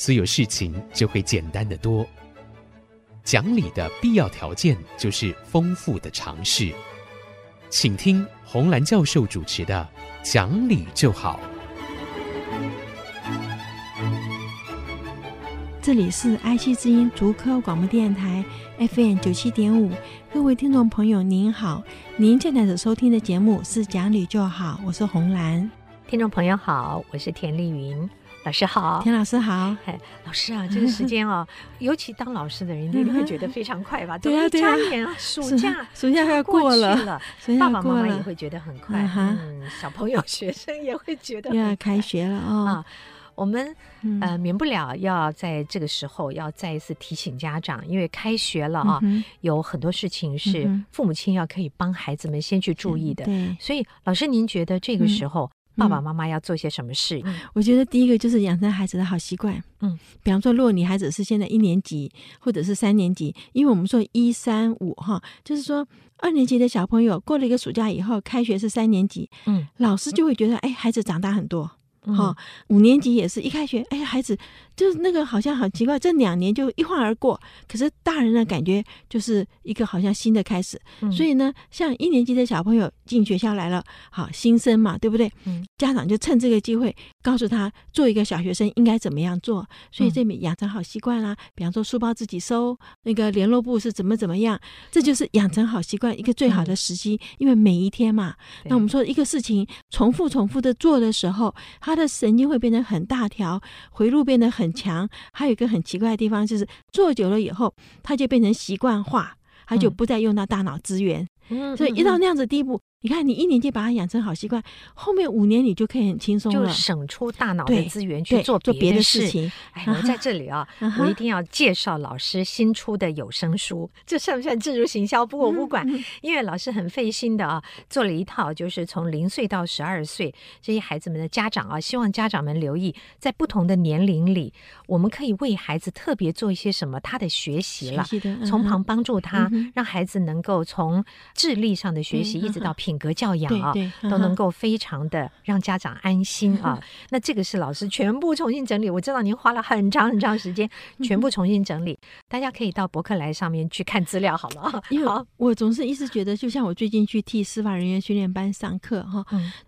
所有事情就会简单的多。讲理的必要条件就是丰富的尝试。请听红兰教授主持的《讲理就好》。这里是爱惜之音竹科广播电台 FM 九七点五，各位听众朋友您好，您现在所收听的节目是《讲理就好》，我是红兰。听众朋友好，我是田丽云。老师好，田老师好。哎，老师啊，这个时间哦，尤其当老师的人，一定会觉得非常快吧？对啊，对啊，眨眼啊，暑假，暑假要过了，爸爸妈妈也会觉得很快。嗯，小朋友、学生也会觉得要开学了啊。我们呃，免不了要在这个时候要再一次提醒家长，因为开学了啊，有很多事情是父母亲要可以帮孩子们先去注意的。对，所以老师，您觉得这个时候？爸爸妈妈要做些什么事？嗯，我觉得第一个就是养成孩子的好习惯。嗯，比方说，如果你孩子是现在一年级或者是三年级，因为我们说一三五哈，就是说二年级的小朋友过了一个暑假以后，开学是三年级，嗯，老师就会觉得，哎，孩子长大很多。哈，五年级也是一开学，哎，孩子就是那个好像很奇怪，这两年就一晃而过。可是大人的感觉就是一个好像新的开始。嗯、所以呢，像一年级的小朋友进学校来了，好新生嘛，对不对？嗯、家长就趁这个机会告诉他，做一个小学生应该怎么样做。所以这里养成好习惯啦，比方说书包自己收，那个联络簿是怎么怎么样，这就是养成好习惯一个最好的时机。嗯、因为每一天嘛，那我们说一个事情重复重复的做的时候，他的神经会变得很大条，回路变得很强。还有一个很奇怪的地方，就是做久了以后，他就变成习惯化，他就不再用到大脑资源。嗯，所以一到那样子地步。你看，你一年级把它养成好习惯，后面五年你就可以很轻松了，就省出大脑的资源去做做别的事情。哎，我在这里啊，我一定要介绍老师新出的有声书，这算不算置入行销？不过我不管，因为老师很费心的啊，做了一套，就是从零岁到十二岁这些孩子们的家长啊，希望家长们留意，在不同的年龄里，我们可以为孩子特别做一些什么，他的学习了，从旁帮助他，让孩子能够从智力上的学习一直到品格教养啊，都能够非常的让家长安心啊。那这个是老师全部重新整理，我知道您花了很长很长时间，全部重新整理，大家可以到博客来上面去看资料好了。因为我总是一直觉得，就像我最近去替司法人员训练班上课哈。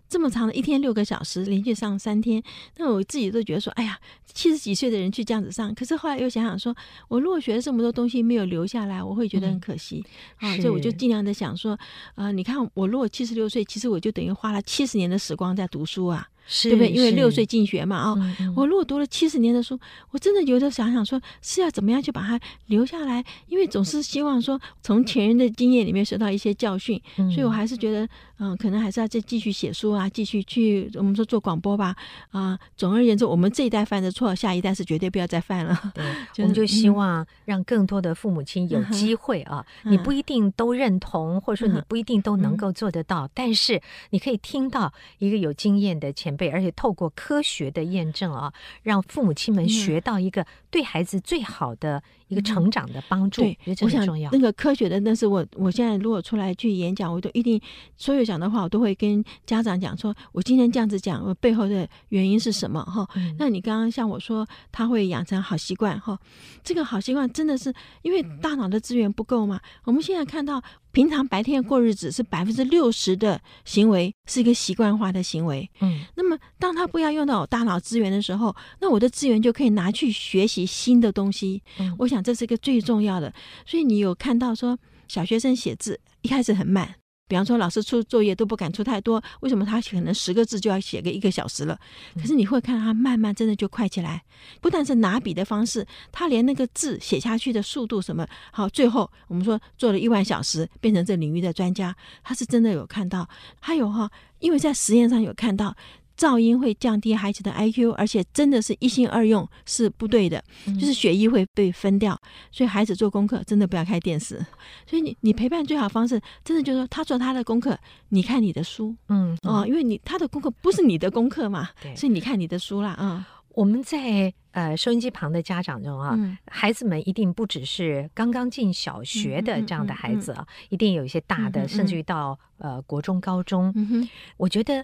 这么长的一天六个小时，连续上三天，那我自己都觉得说，哎呀，七十几岁的人去这样子上，可是后来又想想说，我如果学了这么多东西没有留下来，我会觉得很可惜、嗯、啊，所以我就尽量的想说，啊、呃，你看我如果七十六岁，其实我就等于花了七十年的时光在读书啊。是对不对？因为六岁进学嘛，啊、嗯嗯哦，我如果读了七十年的书，我真的有的想想说，是要怎么样去把它留下来？因为总是希望说，从前人的经验里面学到一些教训，嗯、所以我还是觉得，嗯，可能还是要再继续写书啊，继续去我们说做广播吧，啊，总而言之，我们这一代犯的错，下一代是绝对不要再犯了。对，就是、我们就希望让更多的父母亲有机会啊，嗯、你不一定都认同，或者说你不一定都能够做得到，嗯、但是你可以听到一个有经验的前。而且透过科学的验证啊，让父母亲们学到一个对孩子最好的一个成长的帮助，嗯、我觉得这很重要。那个科学的，那是我我现在如果出来去演讲，我都一定所有讲的话，我都会跟家长讲说，我今天这样子讲，我背后的原因是什么？哈、嗯，那你刚刚像我说，他会养成好习惯，哈，这个好习惯真的是因为大脑的资源不够嘛？我们现在看到。平常白天过日子是百分之六十的行为是一个习惯化的行为，嗯，那么当他不要用到我大脑资源的时候，那我的资源就可以拿去学习新的东西。嗯，我想这是一个最重要的。所以你有看到说小学生写字一开始很慢。比方说，老师出作业都不敢出太多，为什么他可能十个字就要写个一个小时了？可是你会看到他慢慢真的就快起来，不但是拿笔的方式，他连那个字写下去的速度什么，好，最后我们说做了一万小时，变成这领域的专家，他是真的有看到。还有哈，因为在实验上有看到。噪音会降低孩子的 IQ，而且真的是一心二用是不对的，嗯、就是血液会被分掉。所以孩子做功课真的不要开电视。所以你你陪伴最好方式，真的就是说他做他的功课，你看你的书，嗯哦，因为你他的功课不是你的功课嘛，所以你看你的书啦，啊、嗯。我们在呃收音机旁的家长中啊，嗯、孩子们一定不只是刚刚进小学的这样的孩子啊，嗯嗯嗯、一定有一些大的，甚至于到呃国中、高中。嗯、哼我觉得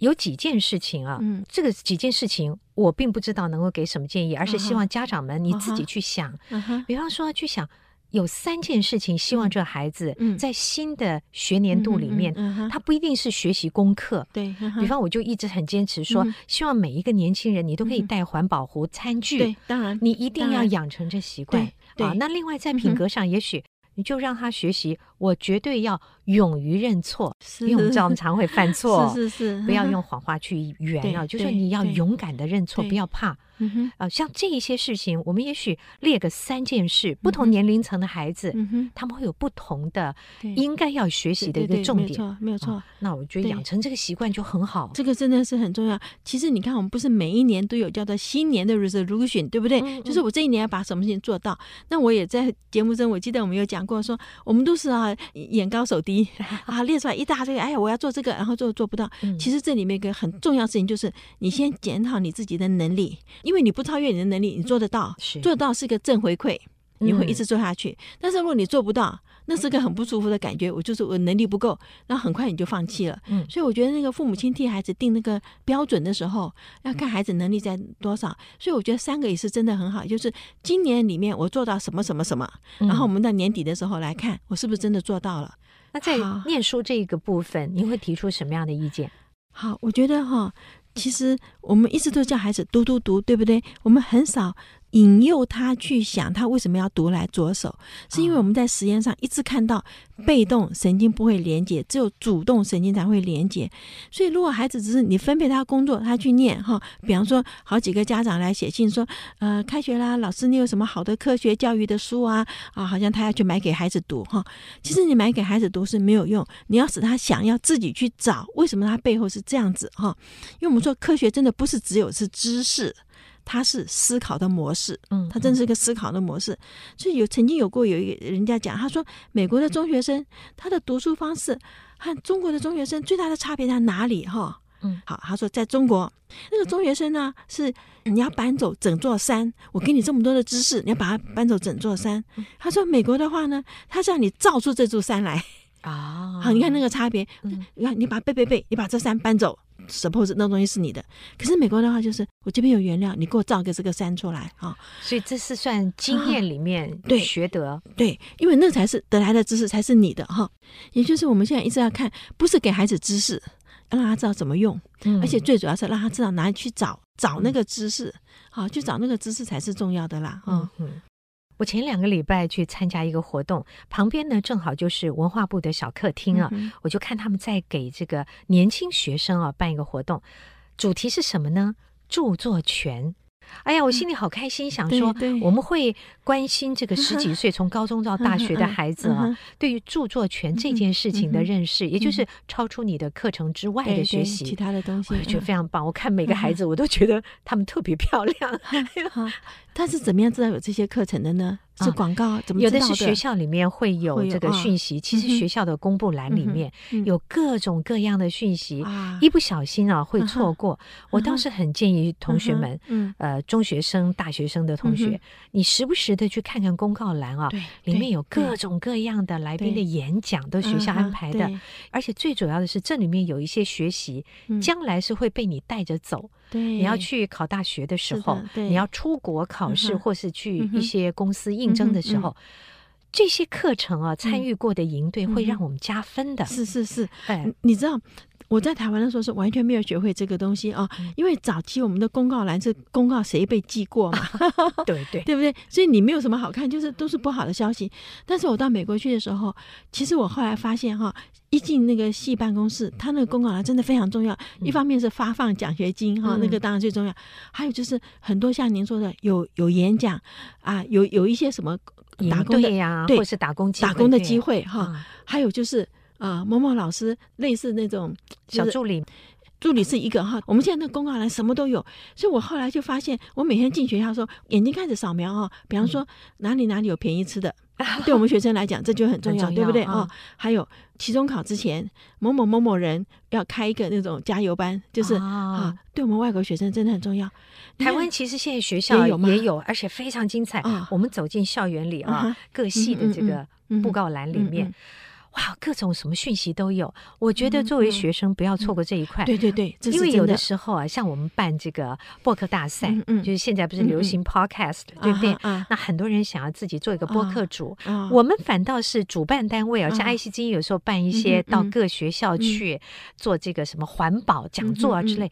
有几件事情啊，嗯、这个几件事情我并不知道能够给什么建议，而是希望家长们你自己去想，比方说去想。有三件事情，希望这孩子在新的学年度里面，他不一定是学习功课。对，比方我就一直很坚持说，希望每一个年轻人你都可以带环保壶、餐具。对，当然，你一定要养成这习惯。对，啊，那另外在品格上，也许你就让他学习，我绝对要勇于认错，因为我们知道我们 常会犯错。是是是，不要用谎话去 圆啊，就是你要勇敢的认错，不要怕。嗯哼，啊，像这一些事情，我们也许列个三件事，不同年龄层的孩子，嗯哼，他们会有不同的应该要学习的一个重点。没错，没有错。那我觉得养成这个习惯就很好。这个真的是很重要。其实你看，我们不是每一年都有叫做新年的 resolution，对不对？就是我这一年要把什么事情做到。那我也在节目中，我记得我们有讲过，说我们都是啊眼高手低 啊，列出来一大堆，哎呀，我要做这个，然后做做不到。其实这里面一个很重要的事情就是，你先检讨你自己的能力。因为你不超越你的能力，你做得到，是做得到是个正回馈，你会一直做下去。嗯、但是如果你做不到，那是个很不舒服的感觉。我就是我能力不够，那很快你就放弃了。嗯，所以我觉得那个父母亲替孩子定那个标准的时候，要看孩子能力在多少。所以我觉得三个也是真的很好，就是今年里面我做到什么什么什么，然后我们到年底的时候来看我是不是真的做到了。那在念书这个部分，你会提出什么样的意见？好，我觉得哈。其实我们一直都叫孩子读读读，对不对？我们很少。引诱他去想他为什么要读来着手，是因为我们在实验上一直看到被动神经不会连接，只有主动神经才会连接。所以如果孩子只是你分配他工作，他去念哈，比方说好几个家长来写信说，呃，开学啦，老师你有什么好的科学教育的书啊？啊，好像他要去买给孩子读哈。其实你买给孩子读是没有用，你要使他想要自己去找为什么他背后是这样子哈。因为我们说科学真的不是只有是知识。他是思考的模式，嗯，他真是一个思考的模式。所以有曾经有过有一个人家讲，他说美国的中学生他的读书方式和中国的中学生最大的差别在哪里？哈，嗯，好，他说在中国那个中学生呢是你要搬走整座山，我给你这么多的知识，你要把它搬走整座山。他说美国的话呢，他是让你造出这座山来啊，好，你看那个差别，你看你把背背背，你把这山搬走。Suppose 那东西是你的，可是美国的话就是我这边有原料，你给我造个这个山出来啊！所以这是算经验里面对学得对，因为那才是得来的知识才是你的哈。也就是我们现在一直要看，不是给孩子知识，要让他知道怎么用，而且最主要是让他知道哪里去找找那个知识，好去找那个知识才是重要的啦。嗯嗯。我前两个礼拜去参加一个活动，旁边呢正好就是文化部的小客厅啊，嗯、我就看他们在给这个年轻学生啊办一个活动，主题是什么呢？著作权。哎呀，我心里好开心，想说我们会关心这个十几岁从高中到大学的孩子啊，对于著作权这件事情的认识，也就是超出你的课程之外的学习，其他的东西，我觉得非常棒。我看每个孩子，我都觉得他们特别漂亮。但是怎么样知道有这些课程的呢？是广告？怎么的？有的是学校里面会有这个讯息。其实学校的公布栏里面有各种各样的讯息，一不小心啊会错过。我倒是很建议同学们，呃，中学生、大学生的同学，你时不时的去看看公告栏啊，里面有各种各样的来宾的演讲，都学校安排的。而且最主要的是，这里面有一些学习，将来是会被你带着走。对，你要去考大学的时候，你要出国考试，或是去一些公司应征的时候，这些课程啊，参与过的营队会让我们加分的。是是是，哎，你知道。我在台湾的时候是完全没有学会这个东西啊，因为早期我们的公告栏是公告谁被记过嘛，对对，对不对？所以你没有什么好看，就是都是不好的消息。但是我到美国去的时候，其实我后来发现哈，一进那个系办公室，他那个公告栏真的非常重要。一方面是发放奖学金哈，那个当然最重要。还有就是很多像您说的，有有演讲啊，有有一些什么打工的呀，对，或是打工打工的机会哈。还有就是。啊，某某老师类似那种、就是、小助理，助理是一个哈，我们现在那公告栏什么都有，所以我后来就发现，我每天进学校的时候，眼睛开始扫描哈，比方说哪里哪里有便宜吃的，对我们学生来讲这就很重要，对不对？啊？还有期中考之前，某某某某人要开一个那种加油班，就是啊，对我们外国学生真的很重要。台湾其实现在学校也有，也有，而且非常精彩。我们走进校园里啊，各系的这个布告栏里面。哇，各种什么讯息都有。我觉得作为学生不要错过这一块。对对对，因为有的时候啊，像我们办这个播客大赛，就是现在不是流行 podcast，对不对？那很多人想要自己做一个播客主，我们反倒是主办单位啊，像爱惜之音有时候办一些到各学校去做这个什么环保讲座啊之类，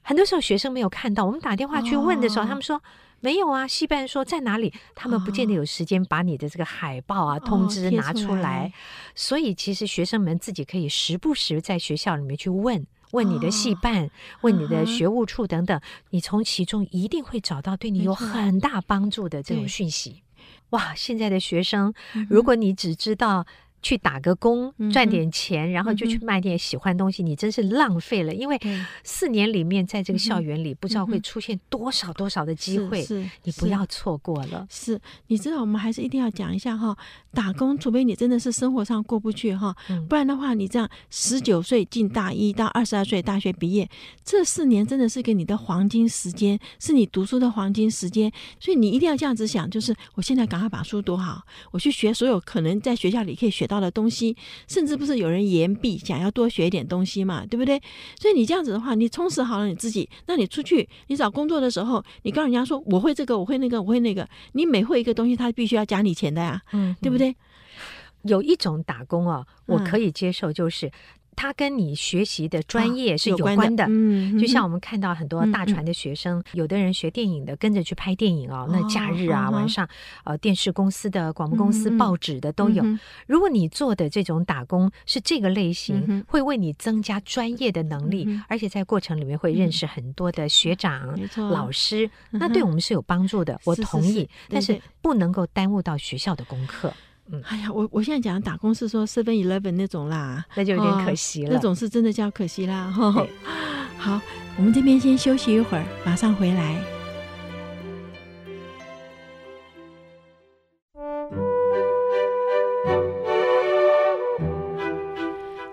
很多时候学生没有看到，我们打电话去问的时候，他们说。没有啊，戏班说在哪里，他们不见得有时间把你的这个海报啊、通知拿出来，所以其实学生们自己可以时不时在学校里面去问问你的系办，问你的学务处等等，你从其中一定会找到对你有很大帮助的这种讯息。哇，现在的学生，如果你只知道。去打个工赚点钱，然后就去卖点喜欢东西，你真是浪费了。因为四年里面，在这个校园里，不知道会出现多少多少的机会，你不要错过了。是，你知道，我们还是一定要讲一下哈，打工，除非你真的是生活上过不去哈，不然的话，你这样十九岁进大一到二十二岁大学毕业，这四年真的是给你的黄金时间，是你读书的黄金时间。所以你一定要这样子想，就是我现在赶快把书读好，我去学所有可能在学校里可以学到的东西，甚至不是有人言毕，想要多学一点东西嘛，对不对？所以你这样子的话，你充实好了你自己，那你出去你找工作的时候，你告诉人家说我会这个，我会那个，我会那个，你每会一个东西，他必须要加你钱的呀，嗯，对不对？有一种打工啊，我可以接受，就是。他跟你学习的专业是有关的，嗯，就像我们看到很多大船的学生，有的人学电影的，跟着去拍电影哦。那假日啊，晚上，呃，电视公司的、广播公司、报纸的都有。如果你做的这种打工是这个类型，会为你增加专业的能力，而且在过程里面会认识很多的学长、老师，那对我们是有帮助的。我同意，但是不能够耽误到学校的功课。嗯，哎呀，我我现在讲打工是说 Seven Eleven 那种啦，那就有点可惜了。那种是真的叫可惜啦。好，我们这边先休息一会儿，马上回来。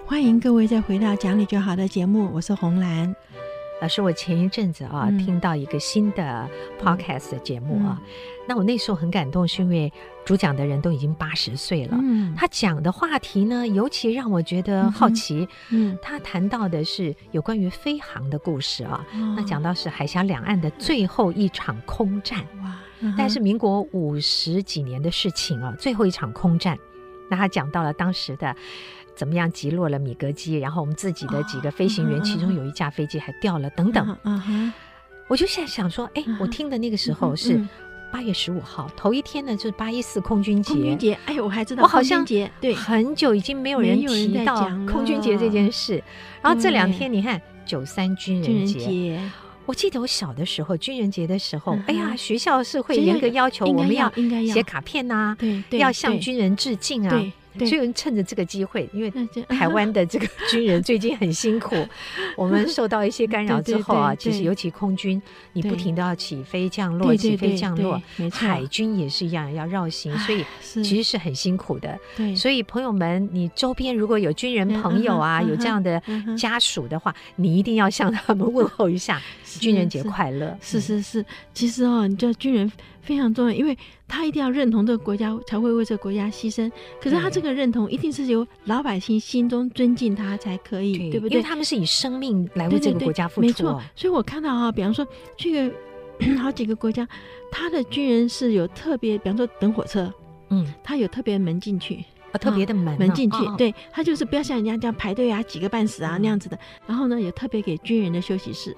欢迎各位再回到讲理就好的节目，我是红兰。老师，我前一阵子啊，听到一个新的 podcast 的节目啊。那我那时候很感动，是因为主讲的人都已经八十岁了。嗯，他讲的话题呢，尤其让我觉得好奇。嗯，他谈到的是有关于飞航的故事啊。那讲到是海峡两岸的最后一场空战。哇！但是民国五十几年的事情啊，最后一场空战。那他讲到了当时的怎么样击落了米格机，然后我们自己的几个飞行员，其中有一架飞机还掉了等等。我就现在想说，哎，我听的那个时候是。八月十五号，头一天呢，就是八一四空军节。空军节，哎，我还知道，我好像对。很久已经没有人提到空军节这件事。然后这两天，你看九三军人节，我记得我小的时候，军人节的时候，哎呀，学校是会严格要求我们要写卡片呐，对，要向军人致敬啊。所以趁着这个机会，因为台湾的这个 军人最近很辛苦，我们受到一些干扰之后啊，其实尤其空军，你不停的要起飞降落，起飞降落，海军也是一样要绕行，所以其实是很辛苦的。所以朋友们，你周边如果有军人朋友啊，有这样的家属的话，你一定要向他们问候一下，军人节快乐。是是是，其实哦，你知道军人。非常重要，因为他一定要认同这个国家，才会为这个国家牺牲。可是他这个认同一定是由老百姓心中尊敬他才可以，对，对不对？因为他们是以生命来为这个国家付出。没错，所以我看到哈，比方说这个 好几个国家，他的军人是有特别，比方说等火车，嗯，他有特别门进去，啊，特别的门门进去，对，他就是不要像人家这样排队啊，挤个半死啊那样子的。然后呢，有特别给军人的休息室，啊，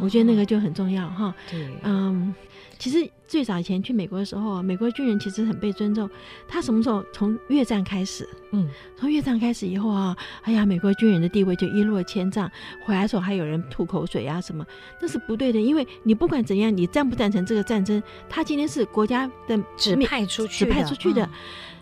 我觉得那个就很重要哈。对，嗯，其实。最早以前去美国的时候，美国军人其实很被尊重。他什么时候从越战开始？嗯，从越战开始以后啊，哎呀，美国军人的地位就一落千丈。回来的时候还有人吐口水啊什么，那是不对的。因为你不管怎样，你赞不赞成这个战争，他今天是国家的指派出去指派出去的。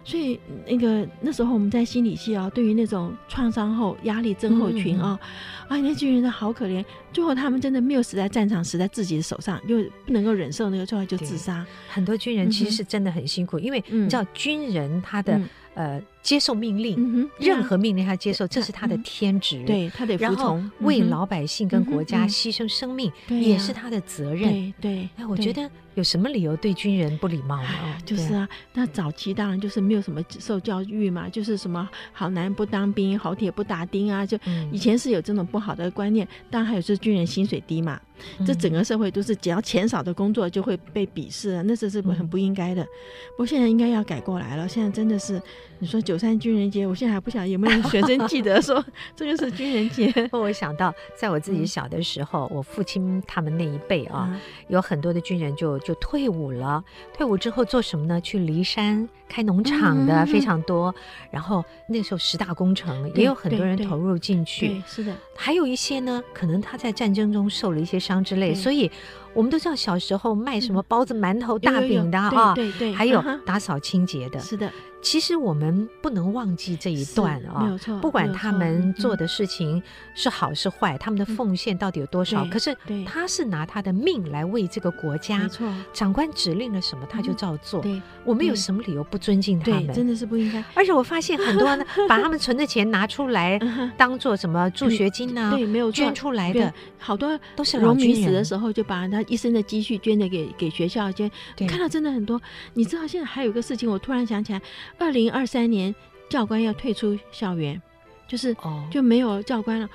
所以那个那时候我们在心理系啊，对于那种创伤后压力症候群啊，啊，那军人都好可怜。最后他们真的没有死在战场，死在自己的手上，就不能够忍受那个状态，就自杀。很多军人其实是真的很辛苦，嗯、因为你知道军人他的、嗯、呃。接受命令，嗯、任何命令他接受，这是他的天职。嗯、对他得服从，为老百姓跟国家牺牲生命，嗯、也是他的责任。对，对哎，我觉得有什么理由对军人不礼貌呢？就是啊，那早期当然就是没有什么受教育嘛，就是什么好男不当兵，好铁不打钉啊，就以前是有这种不好的观念。当然还有就是军人薪水低嘛，嗯、这整个社会都是只要钱少的工作就会被鄙视啊，那这是很不应该的。嗯、不过现在应该要改过来了，现在真的是你说九三军人节，我现在还不晓得有没有学生记得说这个是军人节。我想到在我自己小的时候，嗯、我父亲他们那一辈啊，嗯、有很多的军人就就退伍了。退伍之后做什么呢？去骊山开农场的非常多。嗯、然后那时候十大工程也有很多人投入进去。是的，还有一些呢，可能他在战争中受了一些伤之类，所以。我们都知道小时候卖什么包子、馒头、大饼的啊，对对，还有打扫清洁的。是的，其实我们不能忘记这一段啊，没有错。不管他们做的事情是好是坏，他们的奉献到底有多少？可是他是拿他的命来为这个国家。没错，长官指令了什么，他就照做。对，我们有什么理由不尊敬他们？真的是不应该。而且我发现很多呢，把他们存的钱拿出来当做什么助学金呢？对，没有捐出来的好多都是老军人。农民死的时候就把他。一生的积蓄捐的给给学校捐，看到真的很多。你知道现在还有个事情，我突然想起来，二零二三年教官要退出校园，就是就没有教官了。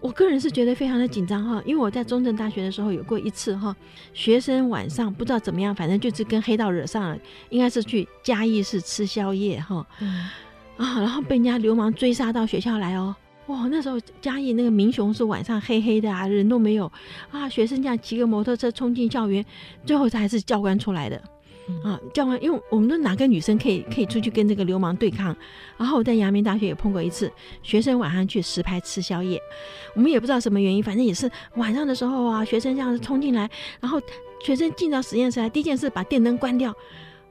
我个人是觉得非常的紧张哈，因为我在中正大学的时候有过一次哈，学生晚上不知道怎么样，反正就是跟黑道惹上了，应该是去嘉义市吃宵夜哈，嗯、啊，然后被人家流氓追杀到学校来哦。哇，那时候嘉义那个民雄是晚上黑黑的啊，人都没有啊。学生这样骑个摩托车冲进校园，最后还是教官出来的、嗯、啊。教官，因为我们都哪个女生可以可以出去跟这个流氓对抗？然后我在阳明大学也碰过一次，学生晚上去石牌吃宵夜，我们也不知道什么原因，反正也是晚上的时候啊，学生这样子冲进来，然后学生进到实验室来，第一件事把电灯关掉。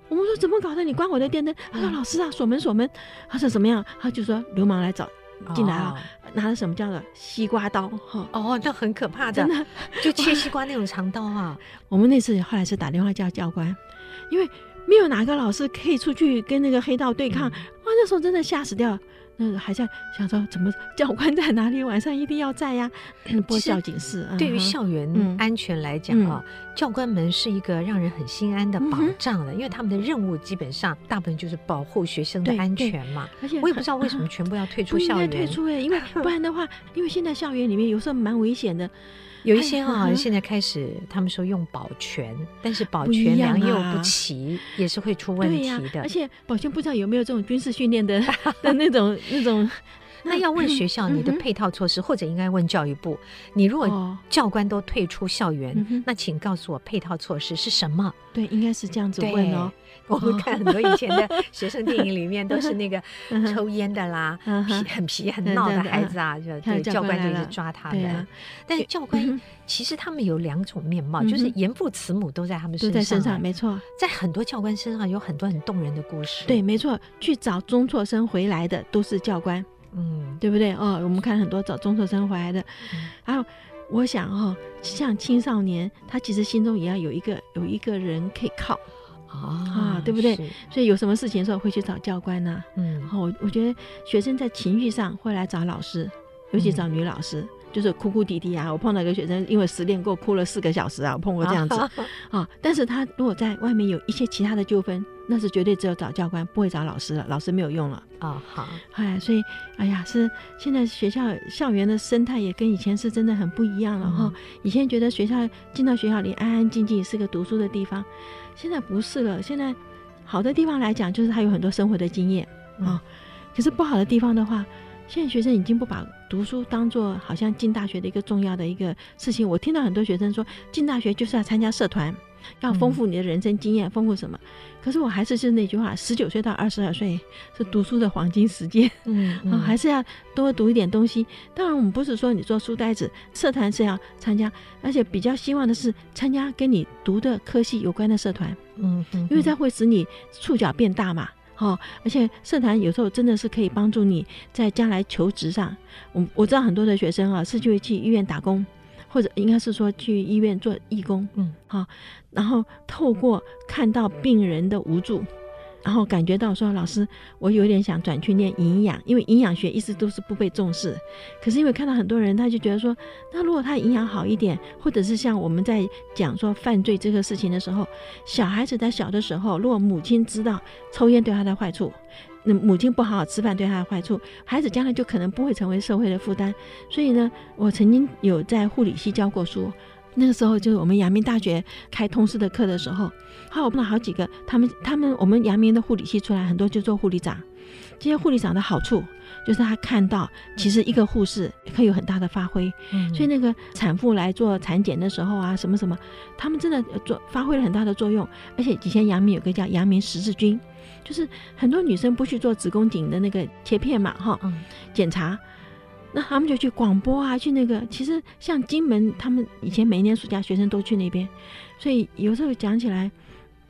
我们说怎么搞的？你关我的电灯？他说老师啊，锁门锁门。他说怎么样？他就说流氓来找。进来了，拿了什么叫做西瓜刀？哈哦，那很可怕的，真的 就切西瓜那种长刀啊。我们那次后来是打电话叫教官，因为没有哪个老师可以出去跟那个黑道对抗。哇，那时候真的吓死掉。那个还在想说，怎么教官在哪里？晚上一定要在呀！播校警示。对于校园安全来讲啊，教官们是一个让人很心安的保障了，因为他们的任务基本上大部分就是保护学生的安全嘛。而且我也不知道为什么全部要退出校园。退出哎，因为 不然的话，因为现在校园里面有时候蛮危险的。有一些啊，现在开始他们说用保全，但是保全良莠不齐，也是会出问题的。而且保全不知道有没有这种军事训练的 的那种那种。那要问学校你的配套措施，或者应该问教育部。你如果教官都退出校园，那请告诉我配套措施是什么？对，应该是这样子问哦。我们看很多以前的学生电影里面，都是那个抽烟的啦，皮很皮很闹的孩子啊，就对教官就是抓他的。但是教官其实他们有两种面貌，就是严父慈母都在他们身上，在身上没错。在很多教官身上有很多很动人的故事。对，没错，去找中辍生回来的都是教官。嗯，对不对？哦，我们看很多找中辍生回来的，还有、嗯，我想哦，像青少年，他其实心中也要有一个有一个人可以靠啊，啊，对不对？所以有什么事情的时候会去找教官呢、啊。嗯，然后我我觉得学生在情绪上会来找老师，尤其找女老师。嗯就是哭哭啼啼啊！我碰到一个学生，因为失恋过哭了四个小时啊！我碰过这样子啊。但是他如果在外面有一些其他的纠纷，那是绝对只有找教官，不会找老师了。老师没有用了啊。好，哎，所以哎呀，是现在学校校园的生态也跟以前是真的很不一样了哈。嗯、以前觉得学校进到学校里安安静静是个读书的地方，现在不是了。现在好的地方来讲，就是他有很多生活的经验啊。可是不好的地方的话，现在学生已经不把读书当做好像进大学的一个重要的一个事情。我听到很多学生说，进大学就是要参加社团，要丰富你的人生经验，丰富什么？可是我还是就是那句话，十九岁到二十二岁是读书的黄金时间，嗯，嗯，还是要多读一点东西。当然，我们不是说你做书呆子，社团是要参加，而且比较希望的是参加跟你读的科系有关的社团，嗯，嗯，因为这会使你触角变大嘛，哈。而且社团有时候真的是可以帮助你在将来求职上。我我知道很多的学生啊，是就会去医院打工。或者应该是说去医院做义工，嗯，好，然后透过看到病人的无助，然后感觉到说，老师，我有点想转去念营养，因为营养学一直都是不被重视。可是因为看到很多人，他就觉得说，那如果他营养好一点，或者是像我们在讲说犯罪这个事情的时候，小孩子在小的时候，如果母亲知道抽烟对他的坏处。那母亲不好好吃饭对他的坏处，孩子将来就可能不会成为社会的负担。所以呢，我曾经有在护理系教过书，那个时候就是我们阳明大学开通识的课的时候，后来我碰到好几个，他们他们我们阳明的护理系出来很多就做护理长，这些护理长的好处就是他看到其实一个护士可以有很大的发挥，嗯，所以那个产妇来做产检的时候啊，什么什么，他们真的做发挥了很大的作用，而且以前阳明有个叫阳明十字军。就是很多女生不去做子宫颈的那个切片嘛，哈，检查，那他们就去广播啊，去那个。其实像金门，他们以前每一年暑假学生都去那边，所以有时候讲起来，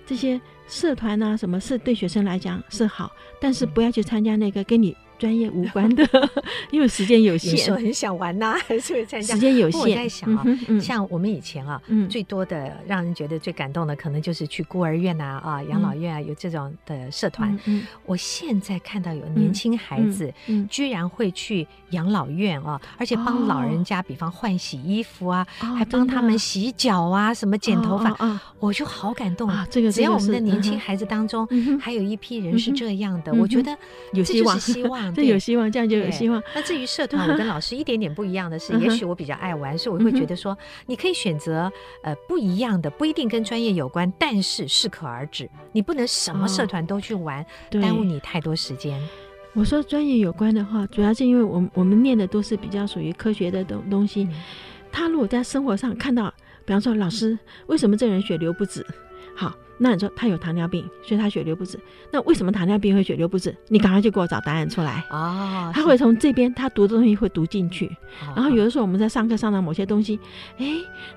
这些社团啊，什么是对学生来讲是好，但是不要去参加那个跟你。专业无关的，因为时间有限。说很想玩呐、啊，还是会参加。时间有限。我在想啊，嗯嗯、像我们以前啊，嗯、最多的让人觉得最感动的，可能就是去孤儿院啊、啊养老院啊，有这种的社团。嗯嗯、我现在看到有年轻孩子，居然会去养老院啊，而且帮老人家，比方换洗衣服啊，哦、还帮他们洗脚啊，什么剪头发，我就好感动啊。这个只要我们的年轻孩子当中，还有一批人是这样的，嗯、我觉得有希望，希望。这有希望，这样就有希望。那至于社 团，我跟老师一点点不一样的是，也许我比较爱玩，所以我会觉得说，你可以选择呃不一样的，不一定跟专业有关，但是适可而止。你不能什么社团都去玩，耽误你太多时间。我说专业有关的话，主要是因为我们我们念的都是比较属于科学的东东西。他如果在生活上看到，比方说老师，为什么这人血流不止？好。那你说他有糖尿病，所以他血流不止。那为什么糖尿病会血流不止？你赶快就给我找答案出来啊！他会从这边他读的东西会读进去，然后有的时候我们在上课上到某些东西，哎，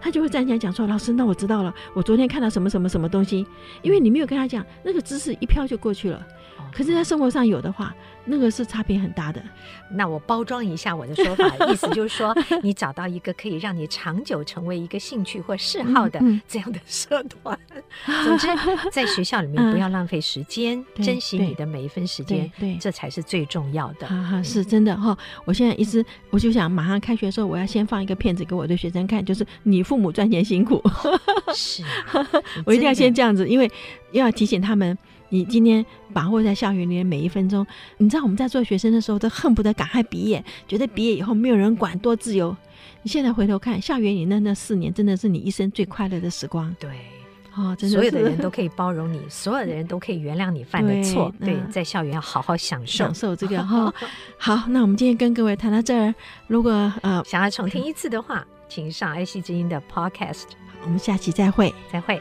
他就会站起来讲说：“老师，那我知道了，我昨天看到什么什么什么东西。”因为你没有跟他讲，那个知识一飘就过去了。可是，在生活上有的话，那个是差别很大的。那我包装一下我的说法，意思就是说，你找到一个可以让你长久成为一个兴趣或嗜好的这样的社团。总之，在学校里面不要浪费时间，珍惜你的每一分时间，对，这才是最重要的。哈哈，是真的哈。我现在一直我就想，马上开学的时候，我要先放一个片子给我的学生看，就是你父母赚钱辛苦。是，我一定要先这样子，因为要提醒他们。你今天把握在校园里的每一分钟，你知道我们在做学生的时候都恨不得赶快毕业，觉得毕业以后没有人管，多自由。你现在回头看校园里那那四年，真的是你一生最快乐的时光。对，哦，真的所有的人都可以包容你，所有的人都可以原谅你 犯的错。对，对，在校园要好好享受享受这个哈。哦、好，那我们今天跟各位谈到这儿，如果呃想要重听一次的话，请上爱惜之音的 Podcast。我们下期再会，再会。